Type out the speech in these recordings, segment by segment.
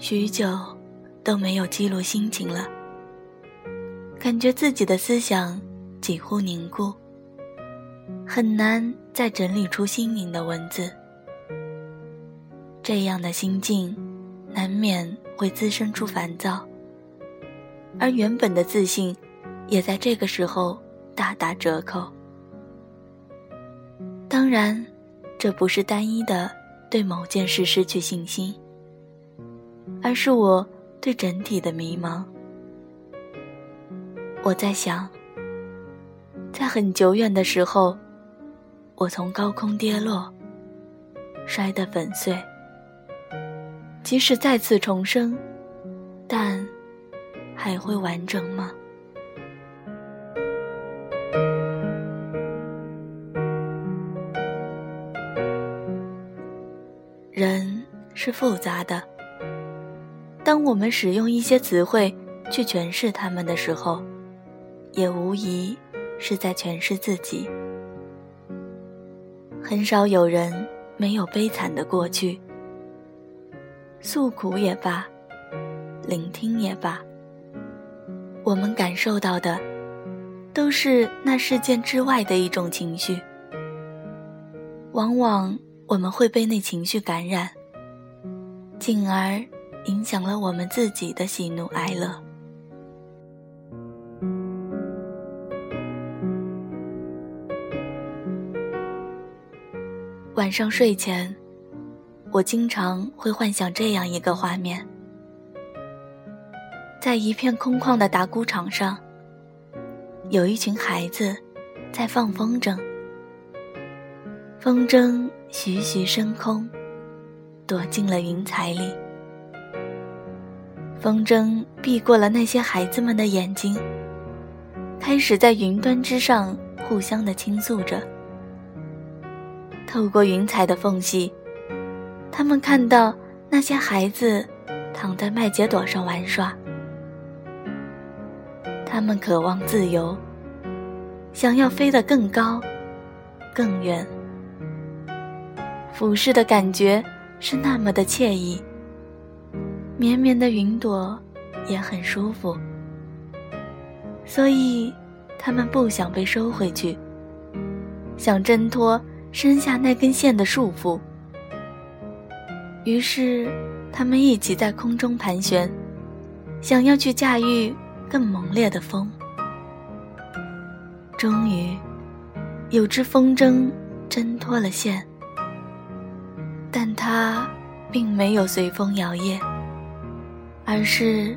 许久都没有记录心情了，感觉自己的思想几乎凝固，很难再整理出新颖的文字。这样的心境，难免会滋生出烦躁，而原本的自信，也在这个时候大打折扣。当然，这不是单一的对某件事失去信心，而是我对整体的迷茫。我在想，在很久远的时候，我从高空跌落，摔得粉碎。即使再次重生，但还会完整吗？人是复杂的，当我们使用一些词汇去诠释他们的时候，也无疑是在诠释自己。很少有人没有悲惨的过去。诉苦也罢，聆听也罢，我们感受到的，都是那事件之外的一种情绪。往往我们会被那情绪感染，进而影响了我们自己的喜怒哀乐。晚上睡前。我经常会幻想这样一个画面：在一片空旷的打鼓场上，有一群孩子在放风筝，风筝徐徐升空，躲进了云彩里。风筝避过了那些孩子们的眼睛，开始在云端之上互相的倾诉着。透过云彩的缝隙。他们看到那些孩子躺在麦秸垛上玩耍，他们渴望自由，想要飞得更高、更远。俯视的感觉是那么的惬意，绵绵的云朵也很舒服，所以他们不想被收回去，想挣脱身下那根线的束缚。于是，他们一起在空中盘旋，想要去驾驭更猛烈的风。终于，有只风筝挣脱了线，但它并没有随风摇曳，而是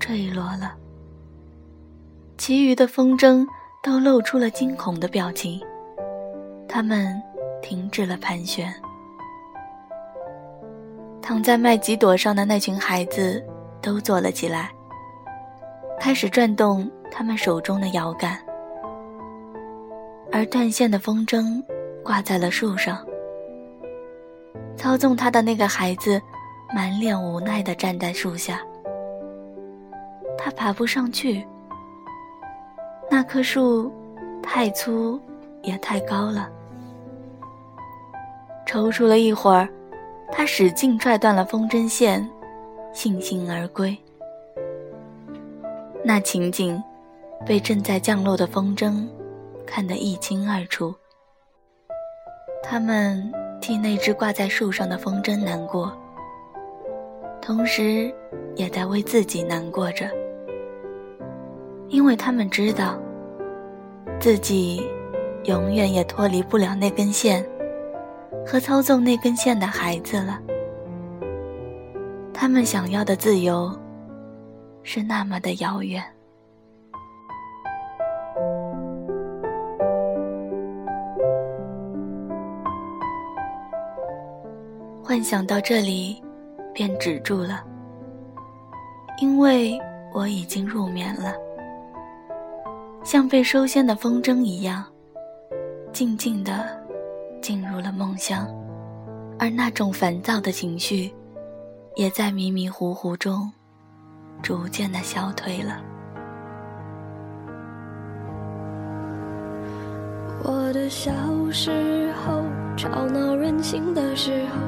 坠落了。其余的风筝都露出了惊恐的表情，它们停止了盘旋。躺在麦吉朵上的那群孩子都坐了起来，开始转动他们手中的摇杆，而断线的风筝挂在了树上。操纵它的那个孩子满脸无奈地站在树下，他爬不上去，那棵树太粗也太高了。踌躇了一会儿。他使劲拽断了风筝线，悻悻而归。那情景，被正在降落的风筝看得一清二楚。他们替那只挂在树上的风筝难过，同时也在为自己难过着，因为他们知道，自己永远也脱离不了那根线。和操纵那根线的孩子了，他们想要的自由是那么的遥远。幻想到这里，便止住了，因为我已经入眠了，像被收线的风筝一样，静静的。进入了梦乡，而那种烦躁的情绪，也在迷迷糊糊中，逐渐的消退了。我的小时候，吵闹任性的时候，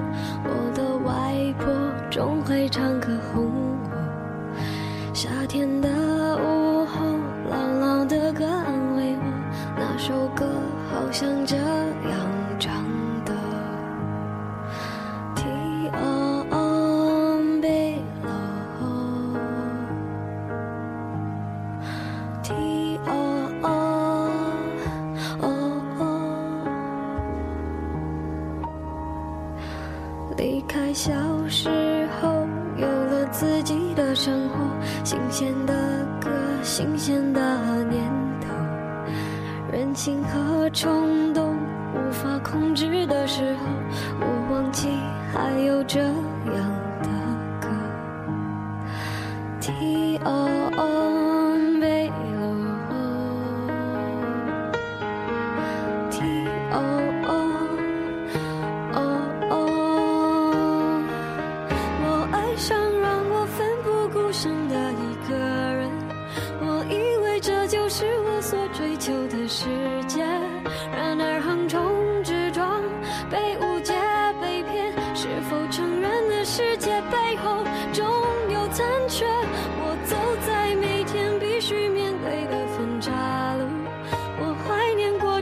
我的外婆总会唱歌哄我。夏天的生活，新鲜的歌，新鲜的念头，任性和冲动无法控制的时候，我忘记还有这样的歌。T O O